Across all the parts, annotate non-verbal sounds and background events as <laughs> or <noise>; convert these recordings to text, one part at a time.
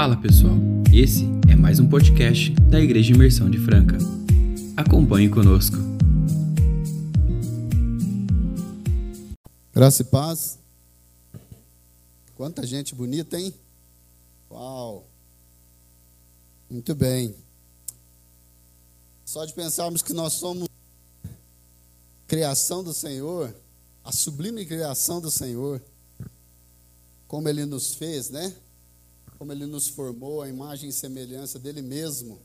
Fala pessoal, esse é mais um podcast da Igreja Imersão de Franca. Acompanhe conosco. Graça e paz. Quanta gente bonita, hein? Uau! Muito bem. Só de pensarmos que nós somos criação do Senhor, a sublime criação do Senhor, como Ele nos fez, né? Como Ele nos formou, a imagem e semelhança dele mesmo.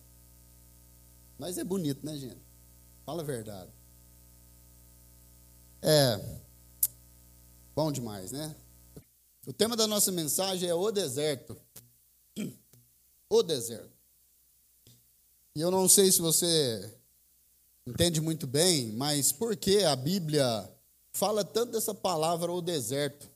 Mas é bonito, né, gente? Fala a verdade. É. Bom demais, né? O tema da nossa mensagem é o deserto. O deserto. E eu não sei se você entende muito bem, mas por que a Bíblia fala tanto dessa palavra o deserto?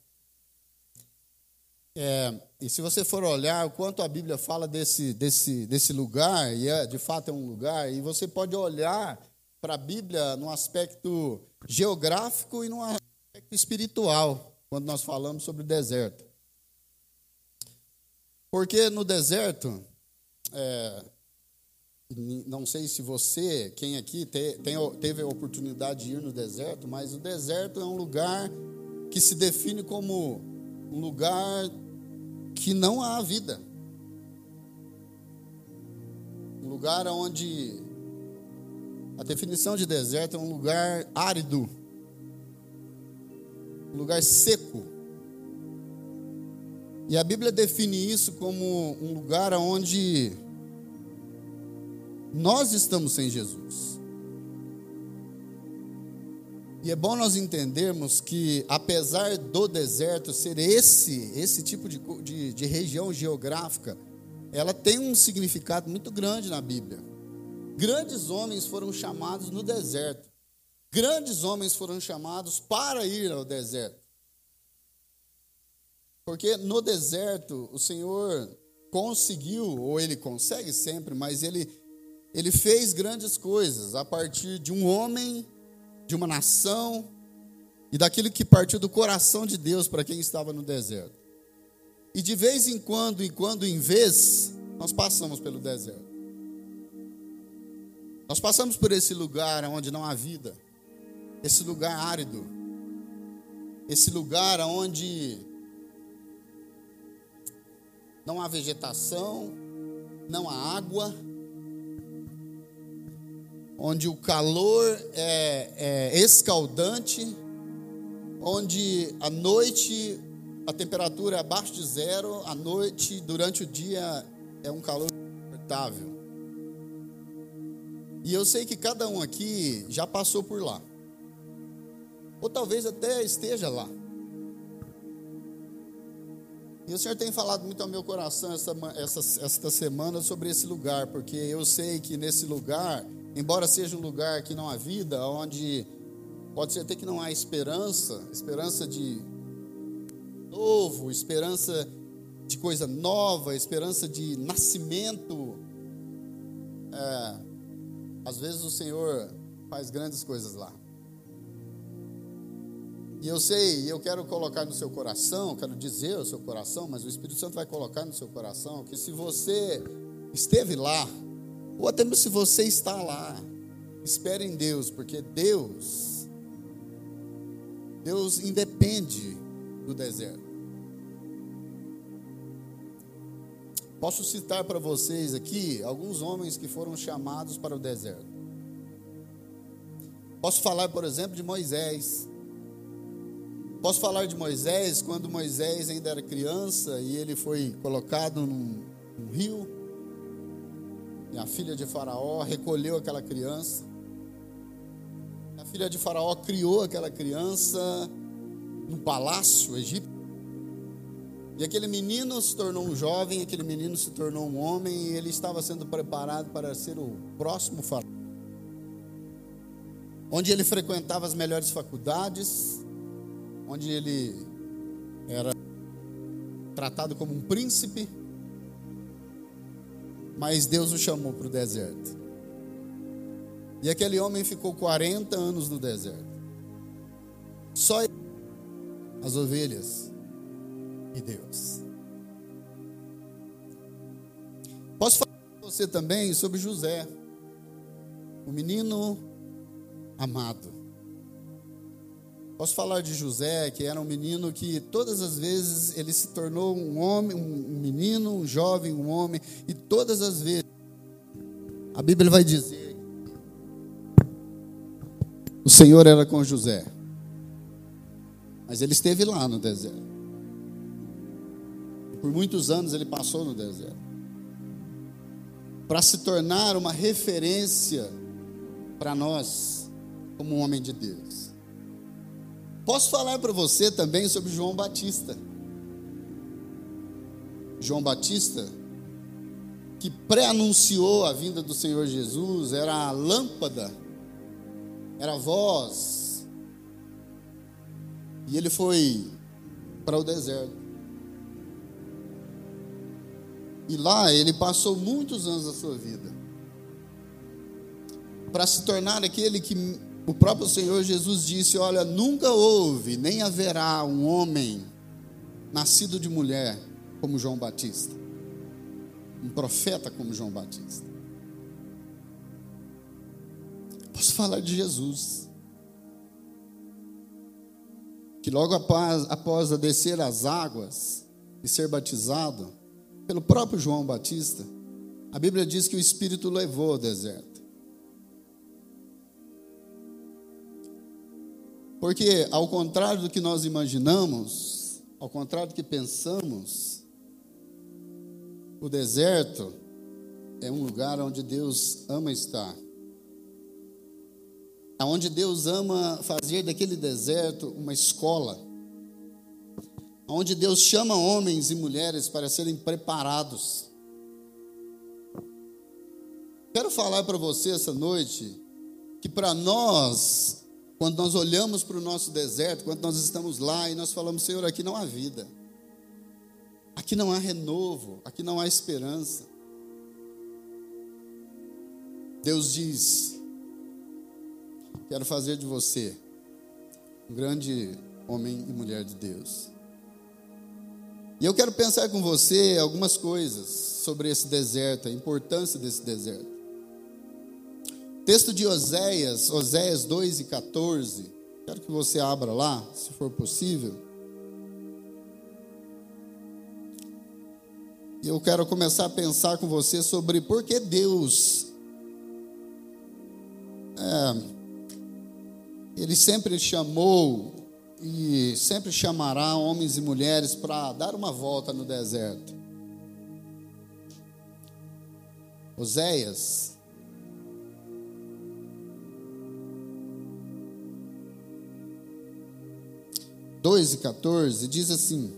É, e se você for olhar o quanto a Bíblia fala desse, desse, desse lugar, e é, de fato é um lugar, e você pode olhar para a Bíblia no aspecto geográfico e no aspecto espiritual, quando nós falamos sobre o deserto. Porque no deserto, é, não sei se você, quem aqui te, tem, teve a oportunidade de ir no deserto, mas o deserto é um lugar que se define como um lugar que não há vida. Um lugar onde a definição de deserto é um lugar árido, um lugar seco. E a Bíblia define isso como um lugar onde nós estamos sem Jesus. E é bom nós entendermos que, apesar do deserto ser esse, esse tipo de, de, de região geográfica, ela tem um significado muito grande na Bíblia. Grandes homens foram chamados no deserto. Grandes homens foram chamados para ir ao deserto. Porque no deserto o Senhor conseguiu, ou ele consegue sempre, mas ele, ele fez grandes coisas a partir de um homem de uma nação e daquilo que partiu do coração de Deus para quem estava no deserto. E de vez em quando, em quando em vez, nós passamos pelo deserto. Nós passamos por esse lugar onde não há vida, esse lugar árido, esse lugar onde não há vegetação, não há água, onde o calor é, é escaldante, onde à noite a temperatura é abaixo de zero, à noite, durante o dia, é um calor insuportável. E eu sei que cada um aqui já passou por lá, ou talvez até esteja lá. E o Senhor tem falado muito ao meu coração essa, essa, esta semana sobre esse lugar, porque eu sei que nesse lugar Embora seja um lugar que não há vida, onde pode ser até que não há esperança, esperança de novo, esperança de coisa nova, esperança de nascimento. É, às vezes o Senhor faz grandes coisas lá. E eu sei, eu quero colocar no seu coração, quero dizer ao seu coração, mas o Espírito Santo vai colocar no seu coração que se você esteve lá, ou até mesmo se você está lá, espere em Deus, porque Deus, Deus independe do deserto. Posso citar para vocês aqui alguns homens que foram chamados para o deserto. Posso falar, por exemplo, de Moisés. Posso falar de Moisés quando Moisés ainda era criança e ele foi colocado num, num rio a filha de Faraó recolheu aquela criança. A filha de Faraó criou aquela criança no palácio egípcio. E aquele menino se tornou um jovem, aquele menino se tornou um homem, e ele estava sendo preparado para ser o próximo faraó. Onde ele frequentava as melhores faculdades, onde ele era tratado como um príncipe mas Deus o chamou para o deserto. E aquele homem ficou 40 anos no deserto. Só as ovelhas e Deus. Posso falar com você também sobre José, o menino amado. Posso falar de José, que era um menino que todas as vezes ele se tornou um homem, um menino, um jovem, um homem, e todas as vezes a Bíblia vai dizer: o Senhor era com José, mas ele esteve lá no deserto. Por muitos anos ele passou no deserto para se tornar uma referência para nós como um homem de Deus. Posso falar para você também sobre João Batista. João Batista, que pré-anunciou a vinda do Senhor Jesus, era a lâmpada, era a voz. E ele foi para o deserto. E lá ele passou muitos anos da sua vida para se tornar aquele que o próprio Senhor Jesus disse: Olha, nunca houve, nem haverá um homem nascido de mulher como João Batista, um profeta como João Batista. Posso falar de Jesus, que logo após, após descer as águas e ser batizado pelo próprio João Batista, a Bíblia diz que o Espírito levou ao deserto. Porque, ao contrário do que nós imaginamos, ao contrário do que pensamos, o deserto é um lugar onde Deus ama estar. Onde Deus ama fazer daquele deserto uma escola. Onde Deus chama homens e mulheres para serem preparados. Quero falar para você essa noite que para nós quando nós olhamos para o nosso deserto, quando nós estamos lá e nós falamos, Senhor, aqui não há vida, aqui não há renovo, aqui não há esperança. Deus diz: Quero fazer de você um grande homem e mulher de Deus. E eu quero pensar com você algumas coisas sobre esse deserto, a importância desse deserto. Texto de Oséias, Oséias 2 e 14. Quero que você abra lá, se for possível. E eu quero começar a pensar com você sobre por que Deus é, ele sempre chamou e sempre chamará homens e mulheres para dar uma volta no deserto. Oséias 2 e 14 diz assim: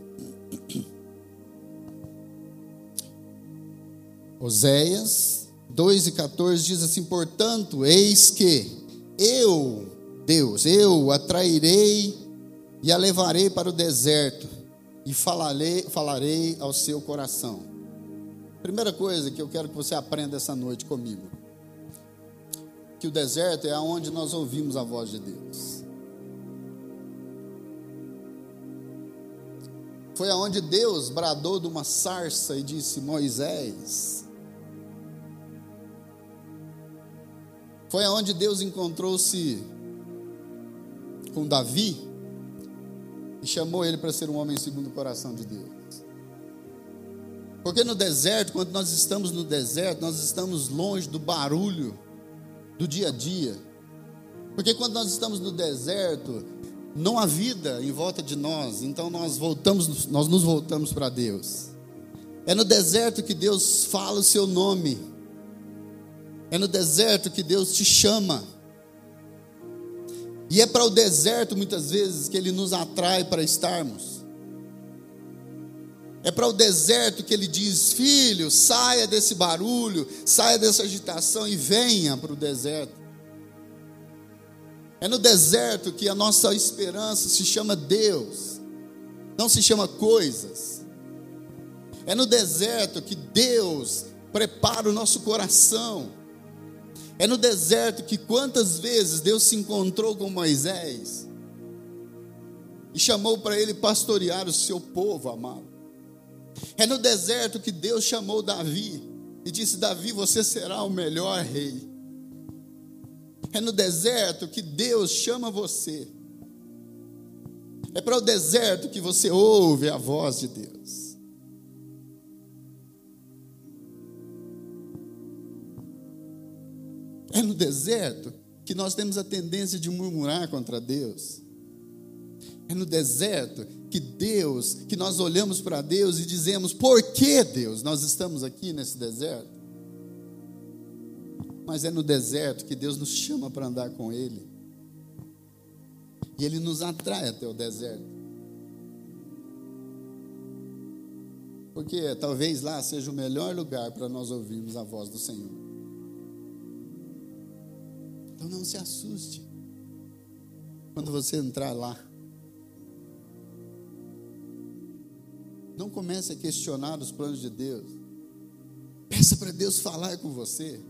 Oséias 2 e 14 diz assim: Portanto, eis que eu, Deus, eu atrairei e a levarei para o deserto e falarei, falarei ao seu coração. Primeira coisa que eu quero que você aprenda essa noite comigo: que o deserto é aonde nós ouvimos a voz de Deus. Foi aonde Deus bradou de uma sarça e disse: Moisés. Foi aonde Deus encontrou-se com Davi e chamou ele para ser um homem segundo o coração de Deus. Porque no deserto, quando nós estamos no deserto, nós estamos longe do barulho do dia a dia. Porque quando nós estamos no deserto, não há vida em volta de nós, então nós voltamos, nós nos voltamos para Deus. É no deserto que Deus fala o seu nome. É no deserto que Deus te chama. E é para o deserto muitas vezes que ele nos atrai para estarmos. É para o deserto que ele diz: Filho, saia desse barulho, saia dessa agitação e venha para o deserto. É no deserto que a nossa esperança se chama Deus, não se chama coisas. É no deserto que Deus prepara o nosso coração. É no deserto que quantas vezes Deus se encontrou com Moisés e chamou para ele pastorear o seu povo amado. É no deserto que Deus chamou Davi e disse: Davi, você será o melhor rei. É no deserto que Deus chama você. É para o deserto que você ouve a voz de Deus. É no deserto que nós temos a tendência de murmurar contra Deus. É no deserto que Deus, que nós olhamos para Deus e dizemos: por que Deus nós estamos aqui nesse deserto? Mas é no deserto que Deus nos chama para andar com Ele. E Ele nos atrai até o deserto. Porque talvez lá seja o melhor lugar para nós ouvirmos a voz do Senhor. Então não se assuste quando você entrar lá. Não comece a questionar os planos de Deus. Peça para Deus falar com você.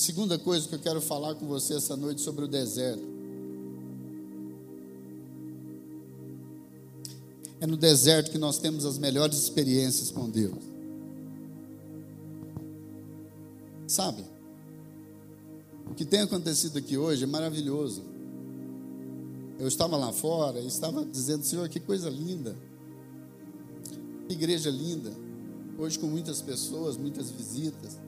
Segunda coisa que eu quero falar com você essa noite sobre o deserto. É no deserto que nós temos as melhores experiências com Deus. Sabe? O que tem acontecido aqui hoje é maravilhoso. Eu estava lá fora e estava dizendo, Senhor, que coisa linda. Que igreja linda. Hoje com muitas pessoas, muitas visitas.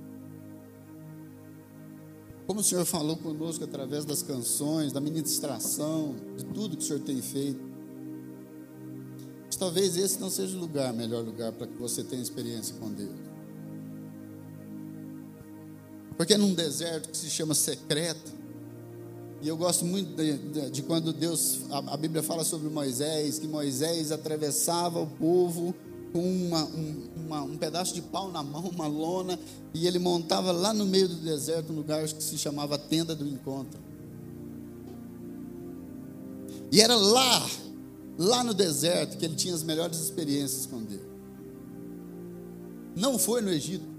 Como o Senhor falou conosco através das canções, da ministração, de tudo que o Senhor tem feito. Mas talvez esse não seja o lugar, melhor lugar para que você tenha experiência com Deus. Porque num deserto que se chama secreto. E eu gosto muito de, de, de quando Deus, a, a, Bíblia fala sobre Moisés, que Moisés atravessava o povo com uma, um, uma, um pedaço de pau na mão, uma lona, e ele montava lá no meio do deserto um lugar que se chamava Tenda do Encontro. E era lá, lá no deserto, que ele tinha as melhores experiências com Deus. Não foi no Egito.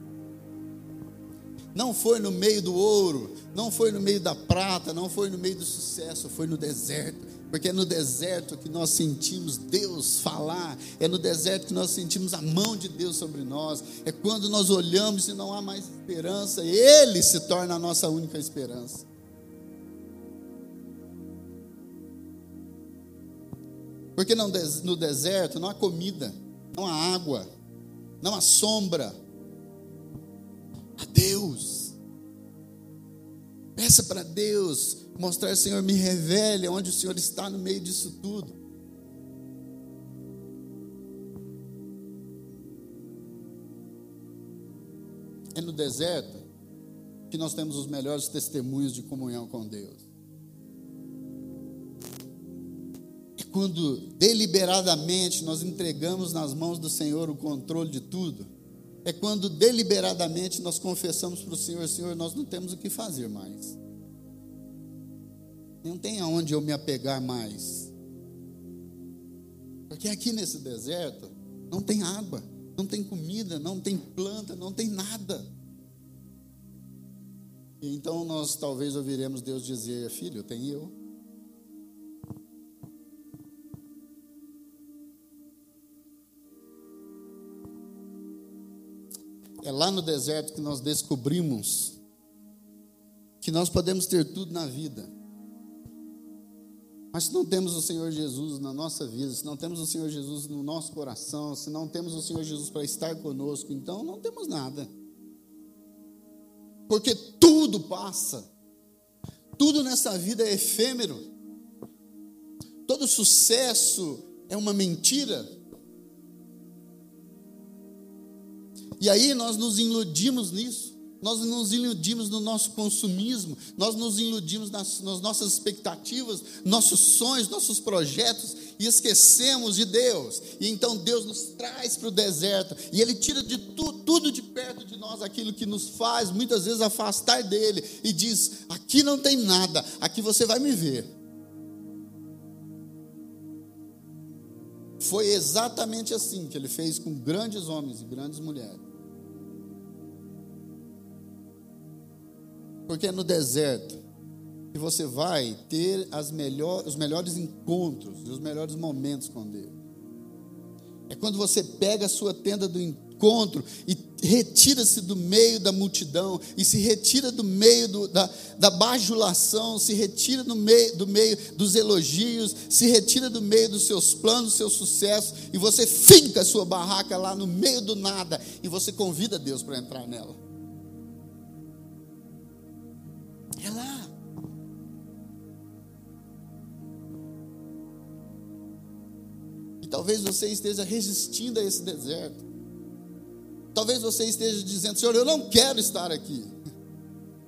Não foi no meio do ouro, não foi no meio da prata, não foi no meio do sucesso, foi no deserto. Porque é no deserto que nós sentimos Deus falar, é no deserto que nós sentimos a mão de Deus sobre nós, é quando nós olhamos e não há mais esperança, Ele se torna a nossa única esperança. Porque no deserto não há comida, não há água, não há sombra, a Deus. Peça para Deus mostrar, Senhor, me revele onde o Senhor está no meio disso tudo. É no deserto que nós temos os melhores testemunhos de comunhão com Deus. É quando deliberadamente nós entregamos nas mãos do Senhor o controle de tudo é quando deliberadamente nós confessamos para o Senhor: Senhor, nós não temos o que fazer mais. Não tem aonde eu me apegar mais. Porque aqui nesse deserto não tem água, não tem comida, não tem planta, não tem nada. E então nós talvez ouviremos Deus dizer: Filho, tem eu. É lá no deserto que nós descobrimos que nós podemos ter tudo na vida. Mas se não temos o Senhor Jesus na nossa vida, se não temos o Senhor Jesus no nosso coração, se não temos o Senhor Jesus para estar conosco, então não temos nada. Porque tudo passa. Tudo nessa vida é efêmero. Todo sucesso é uma mentira. E aí nós nos iludimos nisso. Nós nos iludimos no nosso consumismo, nós nos iludimos nas, nas nossas expectativas, nossos sonhos, nossos projetos, e esquecemos de Deus. E então Deus nos traz para o deserto, e Ele tira de tu, tudo de perto de nós aquilo que nos faz muitas vezes afastar dele, e diz: aqui não tem nada, aqui você vai me ver. Foi exatamente assim que ele fez com grandes homens e grandes mulheres. Porque é no deserto que você vai ter melhor, os melhores encontros os melhores momentos com Deus. É quando você pega a sua tenda do encontro e retira-se do meio da multidão, e se retira do meio do, da, da bajulação, se retira do meio, do meio dos elogios, se retira do meio dos seus planos, seus sucessos, e você finca a sua barraca lá no meio do nada, e você convida Deus para entrar nela. Talvez você esteja resistindo a esse deserto. Talvez você esteja dizendo: Senhor, eu não quero estar aqui.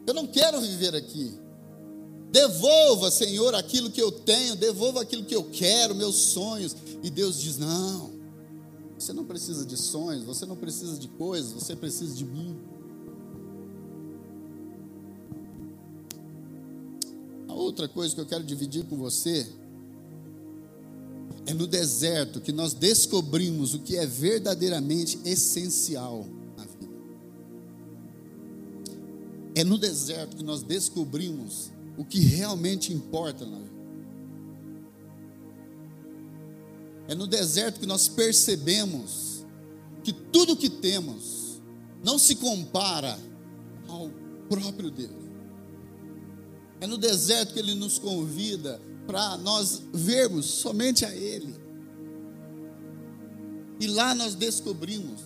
Eu não quero viver aqui. Devolva, Senhor, aquilo que eu tenho, devolva aquilo que eu quero, meus sonhos. E Deus diz: Não, você não precisa de sonhos, você não precisa de coisas, você precisa de mim. A outra coisa que eu quero dividir com você é no deserto que nós descobrimos o que é verdadeiramente essencial na vida. É no deserto que nós descobrimos o que realmente importa na vida. É no deserto que nós percebemos que tudo que temos não se compara ao próprio Deus. É no deserto que ele nos convida para nós vermos somente a Ele. E lá nós descobrimos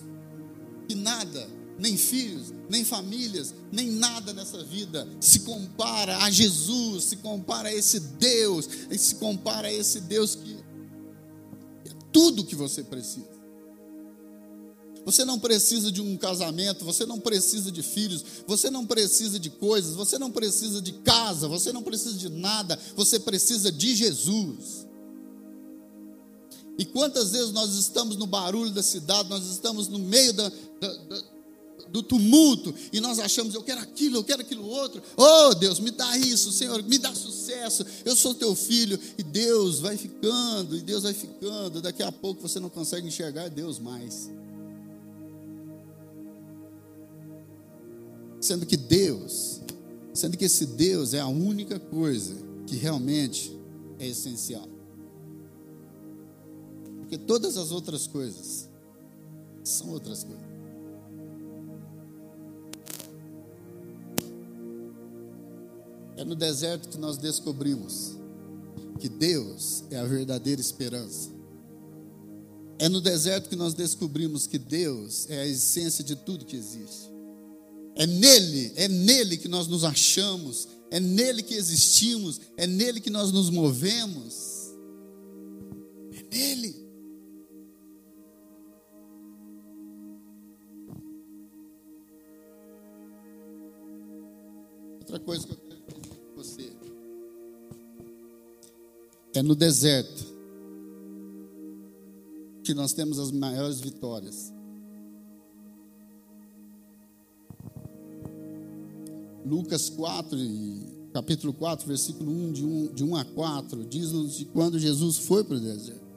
que nada, nem filhos, nem famílias, nem nada nessa vida se compara a Jesus, se compara a esse Deus, se compara a esse Deus que é tudo que você precisa. Você não precisa de um casamento, você não precisa de filhos, você não precisa de coisas, você não precisa de casa, você não precisa de nada, você precisa de Jesus. E quantas vezes nós estamos no barulho da cidade, nós estamos no meio da, da, da, do tumulto e nós achamos, eu quero aquilo, eu quero aquilo outro. Oh Deus, me dá isso, Senhor, me dá sucesso. Eu sou teu filho. E Deus vai ficando, e Deus vai ficando. Daqui a pouco você não consegue enxergar Deus mais. Sendo que Deus, sendo que esse Deus é a única coisa que realmente é essencial. Porque todas as outras coisas são outras coisas. É no deserto que nós descobrimos que Deus é a verdadeira esperança. É no deserto que nós descobrimos que Deus é a essência de tudo que existe. É nele, é nele que nós nos achamos, é nele que existimos, é nele que nós nos movemos. É nele. Outra coisa que eu quero dizer com você é no deserto que nós temos as maiores vitórias. Lucas 4, capítulo 4, versículo 1, de 1, de 1 a 4, diz-nos de quando Jesus foi para o deserto.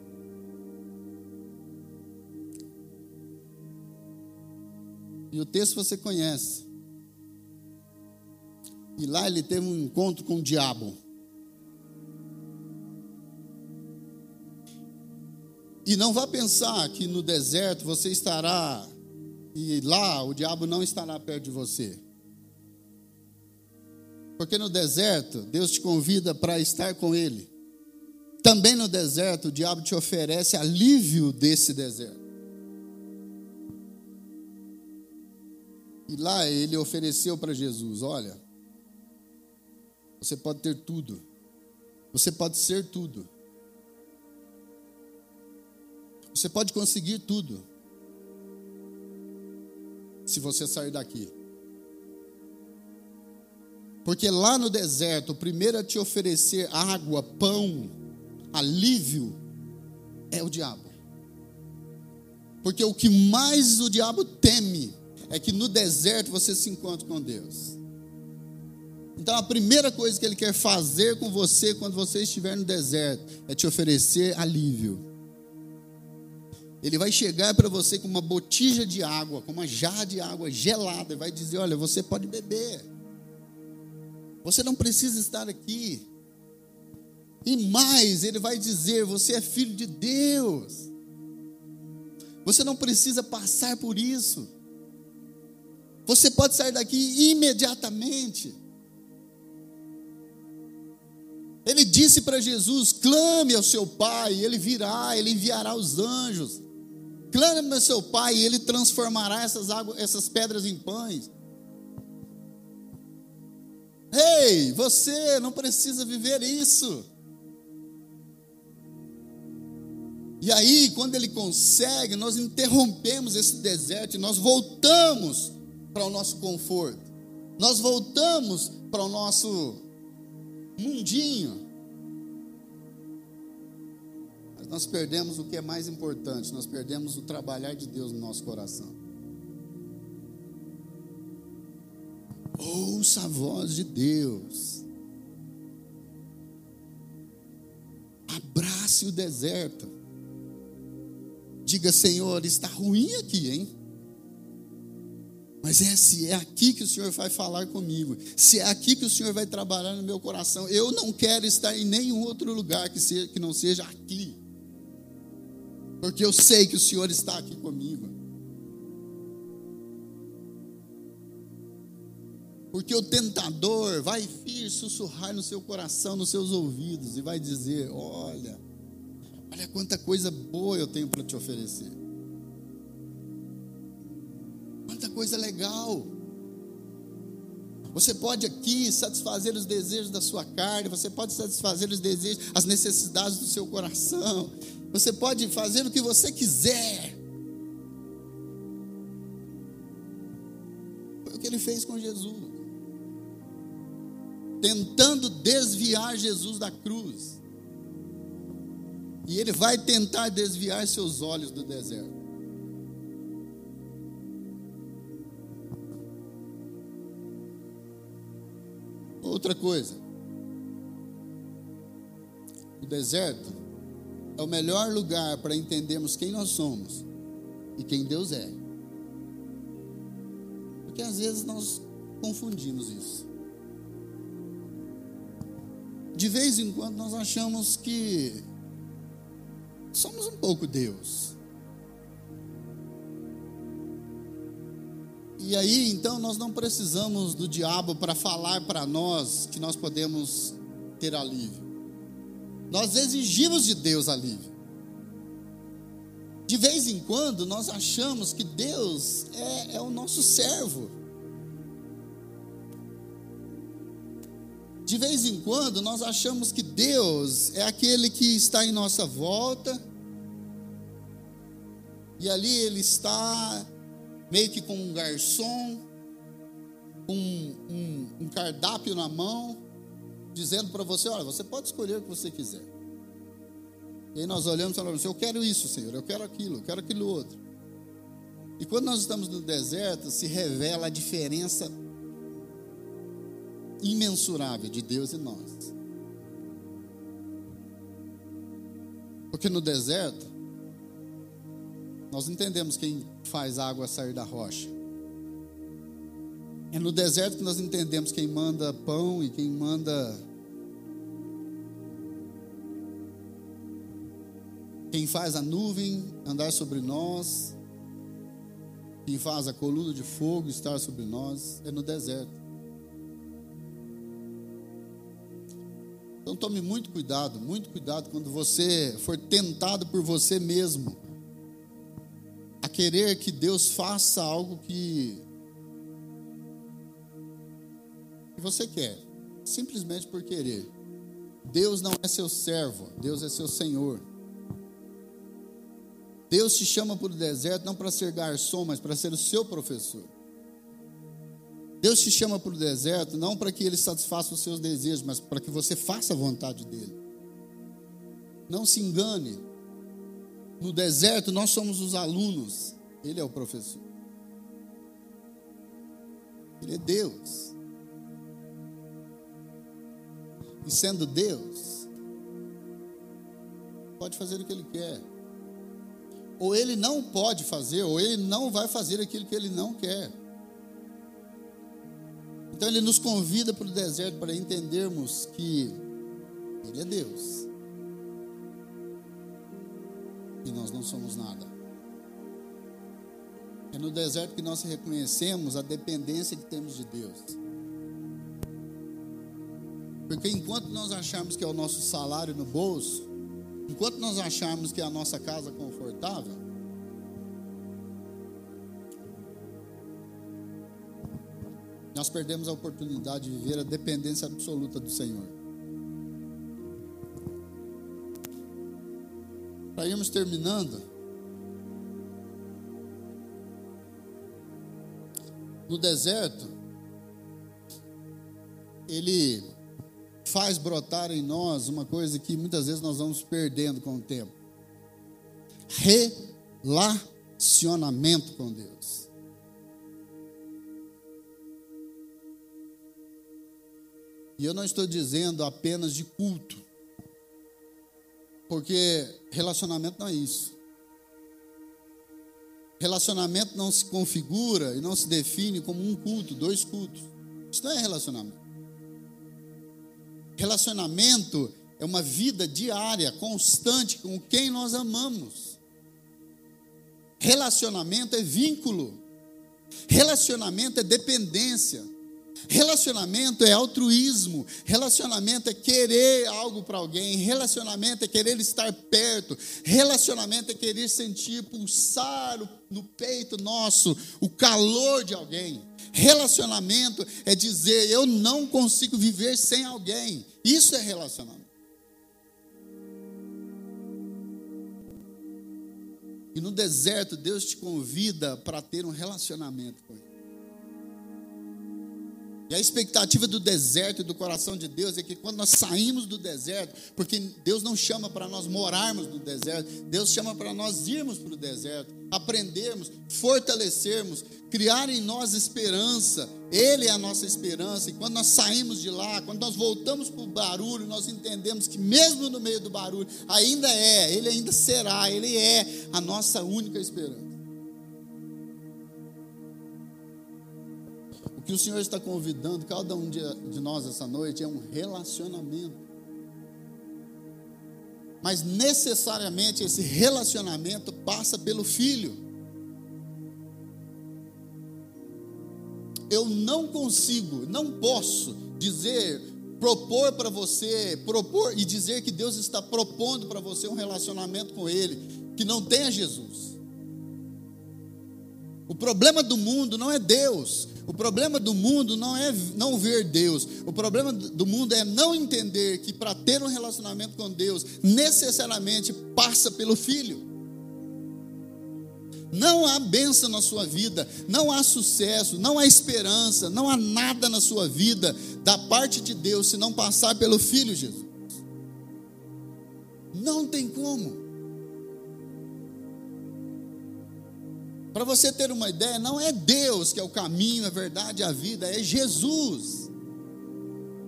E o texto você conhece. E lá ele teve um encontro com o diabo. E não vá pensar que no deserto você estará e lá o diabo não estará perto de você. Porque no deserto, Deus te convida para estar com Ele. Também no deserto, o diabo te oferece alívio desse deserto. E lá ele ofereceu para Jesus: Olha, você pode ter tudo, você pode ser tudo, você pode conseguir tudo, se você sair daqui. Porque lá no deserto, o primeiro a te oferecer água, pão, alívio, é o diabo. Porque o que mais o diabo teme é que no deserto você se encontre com Deus. Então a primeira coisa que ele quer fazer com você quando você estiver no deserto é te oferecer alívio. Ele vai chegar para você com uma botija de água, com uma jarra de água gelada, e vai dizer: Olha, você pode beber. Você não precisa estar aqui. E mais, ele vai dizer: você é filho de Deus. Você não precisa passar por isso. Você pode sair daqui imediatamente. Ele disse para Jesus: clame ao seu Pai, ele virá, ele enviará os anjos. Clame ao seu Pai, ele transformará essas, águas, essas pedras em pães. Ei, você não precisa viver isso. E aí, quando ele consegue, nós interrompemos esse deserto e nós voltamos para o nosso conforto. Nós voltamos para o nosso mundinho. Mas nós perdemos o que é mais importante, nós perdemos o trabalhar de Deus no nosso coração. Ouça a voz de Deus. Abrace o deserto. Diga, Senhor, está ruim aqui, hein? Mas é se é aqui que o Senhor vai falar comigo, se é aqui que o Senhor vai trabalhar no meu coração, eu não quero estar em nenhum outro lugar que, seja, que não seja aqui, porque eu sei que o Senhor está aqui comigo. Porque o tentador vai vir sussurrar no seu coração, nos seus ouvidos, e vai dizer: Olha, olha quanta coisa boa eu tenho para te oferecer. coisa legal. Você pode aqui satisfazer os desejos da sua carne, você pode satisfazer os desejos, as necessidades do seu coração. Você pode fazer o que você quiser. Foi o que ele fez com Jesus. Tentando desviar Jesus da cruz. E ele vai tentar desviar seus olhos do deserto. Outra coisa, o deserto é o melhor lugar para entendermos quem nós somos e quem Deus é. Porque às vezes nós confundimos isso. De vez em quando nós achamos que somos um pouco Deus. E aí, então, nós não precisamos do diabo para falar para nós que nós podemos ter alívio. Nós exigimos de Deus alívio. De vez em quando, nós achamos que Deus é, é o nosso servo. De vez em quando, nós achamos que Deus é aquele que está em nossa volta, e ali Ele está meio que com um garçom, com um, um, um cardápio na mão, dizendo para você: olha, você pode escolher o que você quiser. E aí nós olhamos e falamos: eu quero isso, Senhor, eu quero aquilo, eu quero aquilo outro. E quando nós estamos no deserto, se revela a diferença imensurável de Deus e nós. Porque no deserto, nós entendemos quem faz água sair da rocha. É no deserto que nós entendemos quem manda pão e quem manda. Quem faz a nuvem andar sobre nós. Quem faz a coluna de fogo estar sobre nós. É no deserto. Então tome muito cuidado, muito cuidado quando você for tentado por você mesmo a querer que Deus faça algo que, você quer, simplesmente por querer. Deus não é seu servo, Deus é seu Senhor. Deus te chama para o deserto não para ser garçom, mas para ser o seu professor. Deus te chama para o deserto não para que ele satisfaça os seus desejos, mas para que você faça a vontade dele. Não se engane. No deserto, nós somos os alunos, ele é o professor. Ele é Deus. E sendo Deus, pode fazer o que ele quer. Ou ele não pode fazer, ou ele não vai fazer aquilo que ele não quer. Então ele nos convida para o deserto para entendermos que Ele é Deus e nós não somos nada. É no deserto que nós reconhecemos a dependência que temos de Deus. Porque enquanto nós acharmos que é o nosso salário no bolso, enquanto nós acharmos que é a nossa casa confortável, nós perdemos a oportunidade de viver a dependência absoluta do Senhor. Para irmos terminando, no deserto, ele faz brotar em nós uma coisa que muitas vezes nós vamos perdendo com o tempo: relacionamento com Deus. E eu não estou dizendo apenas de culto, porque relacionamento não é isso. Relacionamento não se configura e não se define como um culto, dois cultos. Isso não é relacionamento. Relacionamento é uma vida diária, constante com quem nós amamos. Relacionamento é vínculo. Relacionamento é dependência. Relacionamento é altruísmo, relacionamento é querer algo para alguém, relacionamento é querer estar perto, relacionamento é querer sentir pulsar no peito nosso o calor de alguém. Relacionamento é dizer eu não consigo viver sem alguém. Isso é relacionamento. E no deserto Deus te convida para ter um relacionamento com ele. E a expectativa do deserto e do coração de Deus é que quando nós saímos do deserto, porque Deus não chama para nós morarmos no deserto, Deus chama para nós irmos para o deserto, aprendermos, fortalecermos, criar em nós esperança. Ele é a nossa esperança. E quando nós saímos de lá, quando nós voltamos para o barulho, nós entendemos que mesmo no meio do barulho, ainda é, Ele ainda será, Ele é a nossa única esperança. Que o Senhor está convidando cada um de nós essa noite é um relacionamento. Mas necessariamente esse relacionamento passa pelo filho. Eu não consigo, não posso dizer, propor para você, propor e dizer que Deus está propondo para você um relacionamento com Ele que não tenha Jesus. O problema do mundo não é Deus. O problema do mundo não é não ver Deus. O problema do mundo é não entender que para ter um relacionamento com Deus, necessariamente passa pelo Filho. Não há bênção na sua vida, não há sucesso, não há esperança, não há nada na sua vida da parte de Deus se não passar pelo Filho Jesus. Não tem como. Para você ter uma ideia, não é Deus que é o caminho, a verdade e a vida, é Jesus.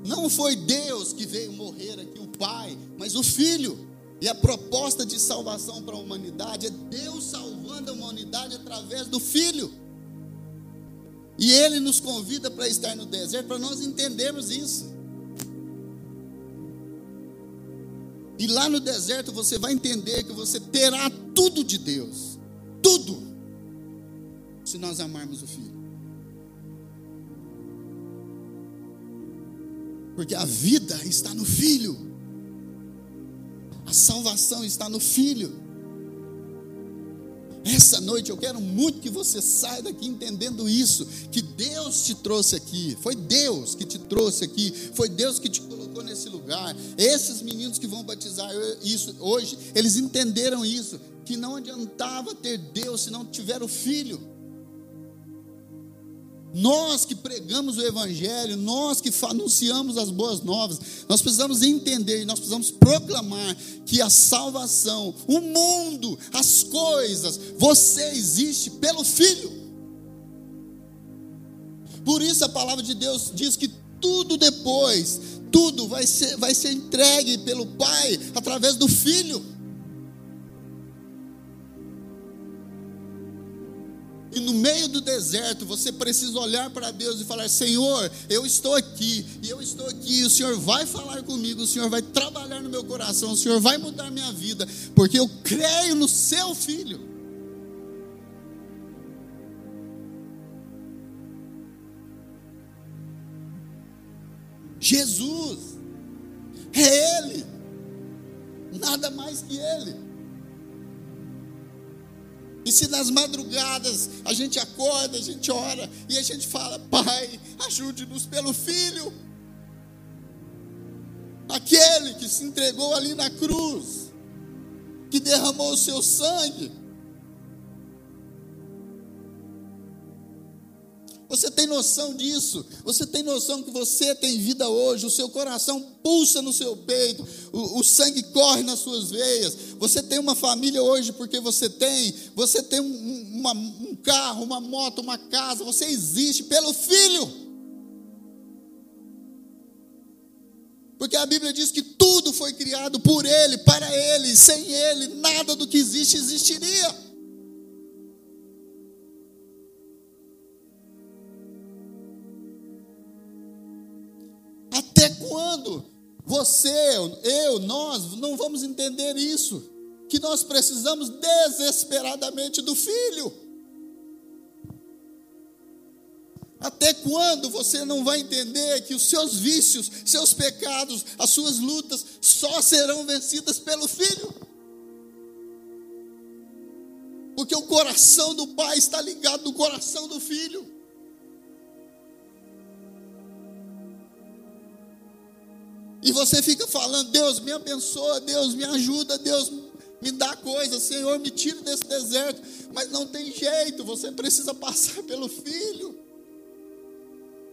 Não foi Deus que veio morrer aqui, o Pai, mas o Filho. E a proposta de salvação para a humanidade é Deus salvando a humanidade através do Filho. E Ele nos convida para estar no deserto, para nós entendermos isso. E lá no deserto você vai entender que você terá tudo de Deus. Tudo se nós amarmos o Filho. Porque a vida está no Filho, a salvação está no Filho. Essa noite eu quero muito que você saia daqui entendendo isso, que Deus te trouxe aqui, foi Deus que te trouxe aqui, foi Deus que te colocou nesse lugar. Esses meninos que vão batizar isso hoje, eles entenderam isso, que não adiantava ter Deus se não tiver o filho. Nós que pregamos o Evangelho, nós que anunciamos as boas novas, nós precisamos entender e nós precisamos proclamar que a salvação, o mundo, as coisas, você existe pelo Filho. Por isso a palavra de Deus diz que tudo depois, tudo vai ser, vai ser entregue pelo Pai através do Filho. Meio do deserto, você precisa olhar para Deus e falar: Senhor, eu estou aqui, e eu estou aqui, o Senhor vai falar comigo, o Senhor vai trabalhar no meu coração, o Senhor vai mudar minha vida, porque eu creio no seu filho. Jesus, é Ele, nada mais que Ele. E se nas madrugadas a gente acorda, a gente ora e a gente fala: Pai, ajude-nos pelo filho. Aquele que se entregou ali na cruz, que derramou o seu sangue Você tem noção disso? Você tem noção que você tem vida hoje? O seu coração pulsa no seu peito, o, o, sangue corre nas suas veias. Você tem uma família hoje porque você tem. Você tem um, uma, um carro, uma moto, uma casa. Você existe pelo Filho. Porque a Bíblia diz que tudo foi criado por Ele, para Ele, sem Ele, nada do que existe existiria. Você, eu, nós não vamos entender isso? Que nós precisamos desesperadamente do Filho. Até quando você não vai entender que os seus vícios, seus pecados, as suas lutas só serão vencidas pelo Filho? Porque o coração do Pai está ligado no coração do Filho. E você fica falando: Deus me abençoa, Deus me ajuda, Deus me dá coisa, Senhor, me tira desse deserto. Mas não tem jeito, você precisa passar <laughs> pelo filho.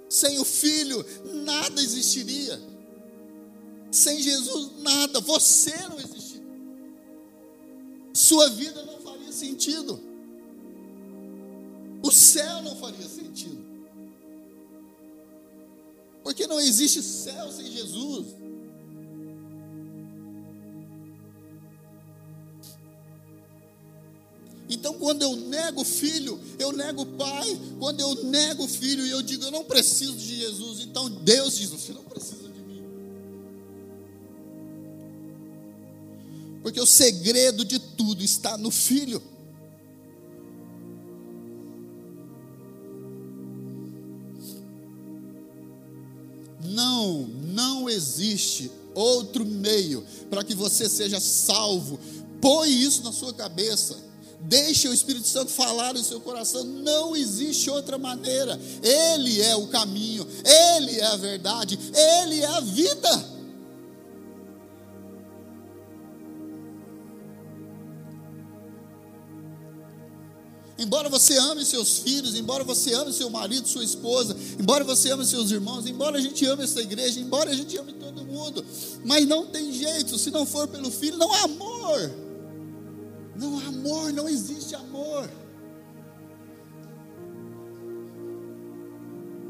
Sem o filho, nada existiria. Sem Jesus, nada. Você não existiria. Sua vida não faria sentido. O céu não faria sentido. Porque não existe céu sem Jesus. Então, quando eu nego o filho, eu nego o pai. Quando eu nego o filho e eu digo, eu não preciso de Jesus, então Deus diz, você não precisa de mim. Porque o segredo de tudo está no filho. Não, não existe outro meio para que você seja salvo. Põe isso na sua cabeça. Deixe o Espírito Santo falar no seu coração. Não existe outra maneira. Ele é o caminho, Ele é a verdade, Ele é a vida. Embora você ame seus filhos, embora você ame seu marido, sua esposa, embora você ame seus irmãos, embora a gente ame essa igreja, embora a gente ame todo mundo, mas não tem jeito, se não for pelo filho, não há amor. Não há amor, não existe amor.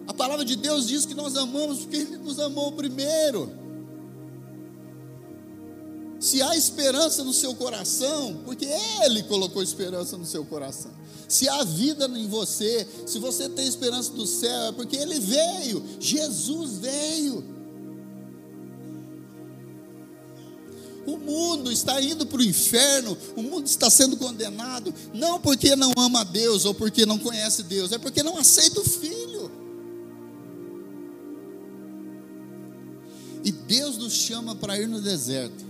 A palavra de Deus diz que nós amamos porque Ele nos amou primeiro. Se há esperança no seu coração, porque Ele colocou esperança no seu coração. Se há vida em você, se você tem esperança do céu, é porque Ele veio, Jesus veio. O mundo está indo para o inferno, o mundo está sendo condenado, não porque não ama Deus ou porque não conhece Deus, é porque não aceita o Filho. E Deus nos chama para ir no deserto,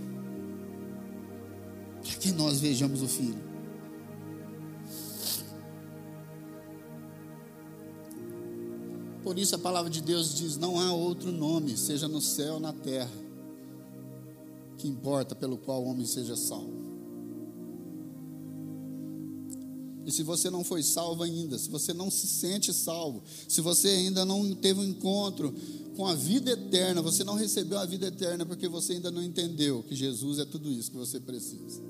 para que nós vejamos o Filho. Por isso a palavra de Deus diz: não há outro nome, seja no céu ou na terra que importa pelo qual o homem seja salvo. E se você não foi salvo ainda, se você não se sente salvo, se você ainda não teve um encontro com a vida eterna, você não recebeu a vida eterna porque você ainda não entendeu que Jesus é tudo isso que você precisa.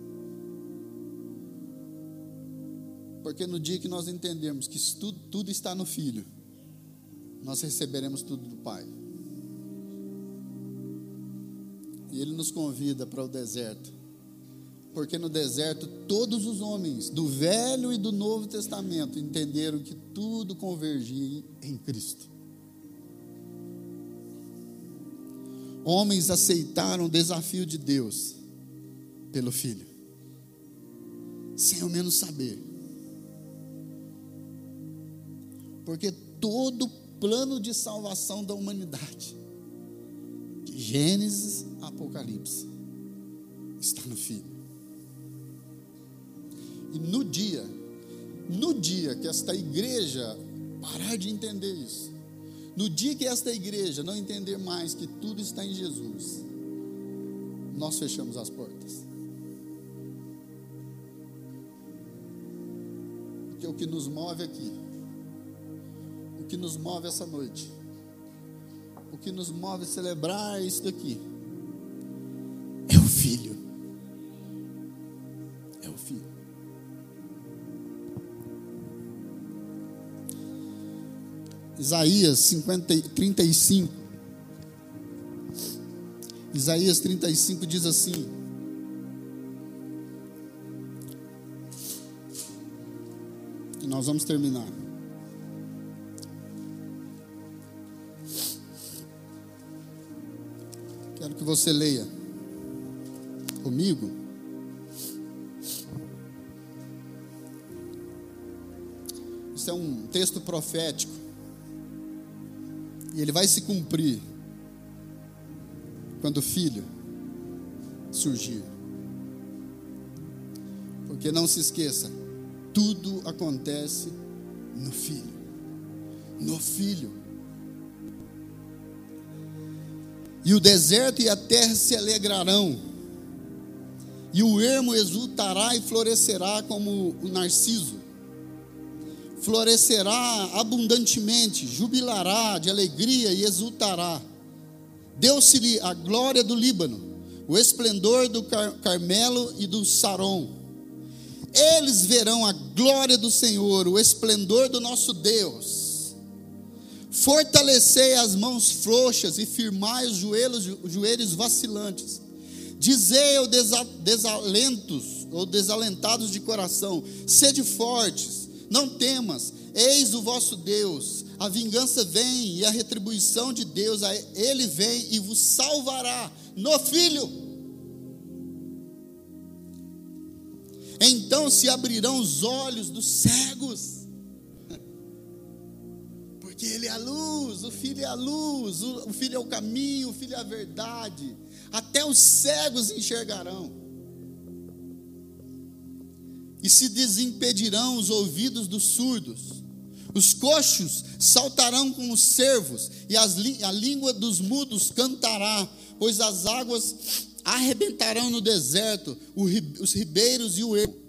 Porque no dia que nós entendemos que tudo, tudo está no Filho, nós receberemos tudo do Pai. E Ele nos convida para o deserto, Porque no deserto todos os homens do Velho e do Novo Testamento entenderam que tudo convergia em Cristo. Homens aceitaram o desafio de Deus pelo Filho, sem ao menos saber. Porque todo plano de salvação da humanidade, de Gênesis Apocalipse, está no Filho. E no dia, no dia que esta igreja parar de entender isso, no dia que esta igreja não entender mais que tudo está em Jesus, nós fechamos as portas. Porque o que nos move aqui, o que nos move essa noite, o que nos move celebrar isso daqui, é o Filho. É o Filho. Isaías 50, 35. Isaías 35 diz assim: E nós vamos terminar. Quero que você leia comigo. Isso é um texto profético. E ele vai se cumprir quando o filho surgir. Porque não se esqueça, tudo acontece no filho. No filho. E o deserto e a terra se alegrarão, e o ermo exultará e florescerá como o narciso florescerá abundantemente, jubilará de alegria e exultará. Deu-se-lhe a glória do Líbano, o esplendor do Car Carmelo e do Saron. Eles verão a glória do Senhor, o esplendor do nosso Deus. Fortalecei as mãos frouxas e firmai os joelhos, os joelhos vacilantes. Dizei aos desalentos ou desalentados de coração: sede fortes não temas, eis o vosso Deus. A vingança vem e a retribuição de Deus, ele vem e vos salvará no filho. Então se abrirão os olhos dos cegos, porque ele é a luz, o filho é a luz, o filho é o caminho, o filho é a verdade. Até os cegos enxergarão e se desimpedirão os ouvidos dos surdos. Os coxos saltarão como cervos, e as, a língua dos mudos cantará, pois as águas arrebentarão no deserto, os ribeiros e o ermo.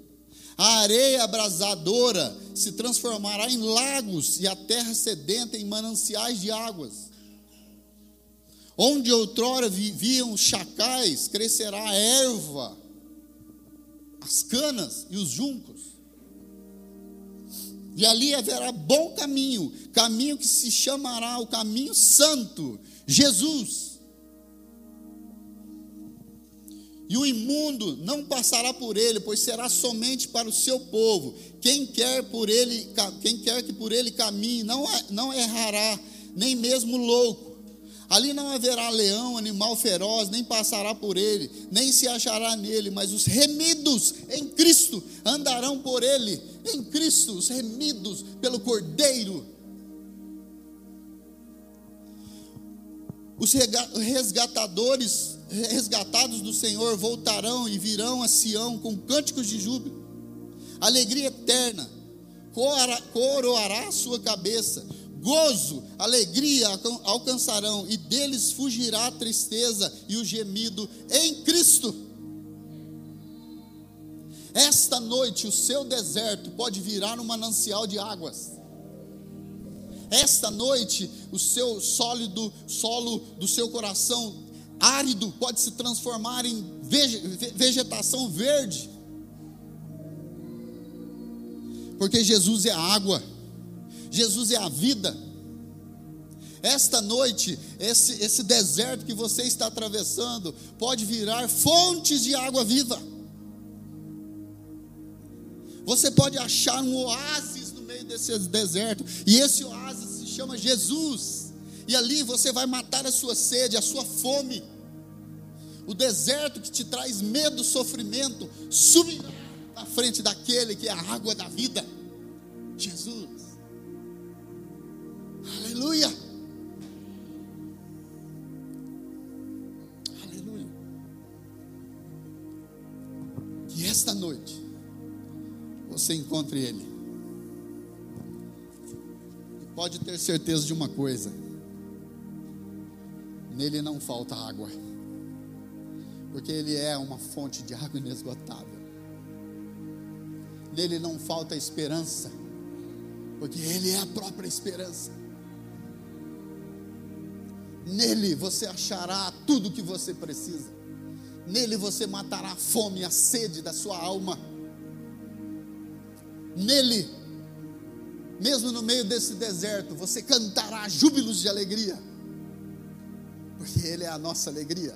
A areia abrasadora se transformará em lagos, e a terra sedenta em mananciais de águas. Onde outrora viviam chacais, crescerá a erva as canas e os juncos. E ali haverá bom caminho, caminho que se chamará o caminho santo, Jesus. E o imundo não passará por ele, pois será somente para o seu povo. Quem quer por ele, quem quer que por ele caminhe, não, não errará, nem mesmo louco. Ali não haverá leão, animal feroz, nem passará por ele, nem se achará nele, mas os remidos em Cristo andarão por ele, em Cristo, os remidos pelo Cordeiro. Os resgatadores, resgatados do Senhor, voltarão e virão a Sião com cânticos de júbilo, alegria eterna, coroará sua cabeça gozo, alegria alcançarão, e deles fugirá a tristeza e o gemido em Cristo. Esta noite o seu deserto pode virar um manancial de águas. Esta noite o seu sólido solo do seu coração árido pode se transformar em vegetação verde. Porque Jesus é a água. Jesus é a vida. Esta noite, esse, esse deserto que você está atravessando pode virar fontes de água viva. Você pode achar um oásis no meio desse deserto, e esse oásis se chama Jesus. E ali você vai matar a sua sede, a sua fome. O deserto que te traz medo, sofrimento, subirá na frente daquele que é a água da vida, Jesus. Aleluia. Aleluia. Que esta noite você encontre Ele. Pode ter certeza de uma coisa: nele não falta água, porque Ele é uma fonte de água inesgotável. Nele não falta esperança, porque Ele é a própria esperança. Nele você achará tudo o que você precisa. Nele você matará a fome e a sede da sua alma. Nele, mesmo no meio desse deserto, você cantará júbilos de alegria, porque Ele é a nossa alegria.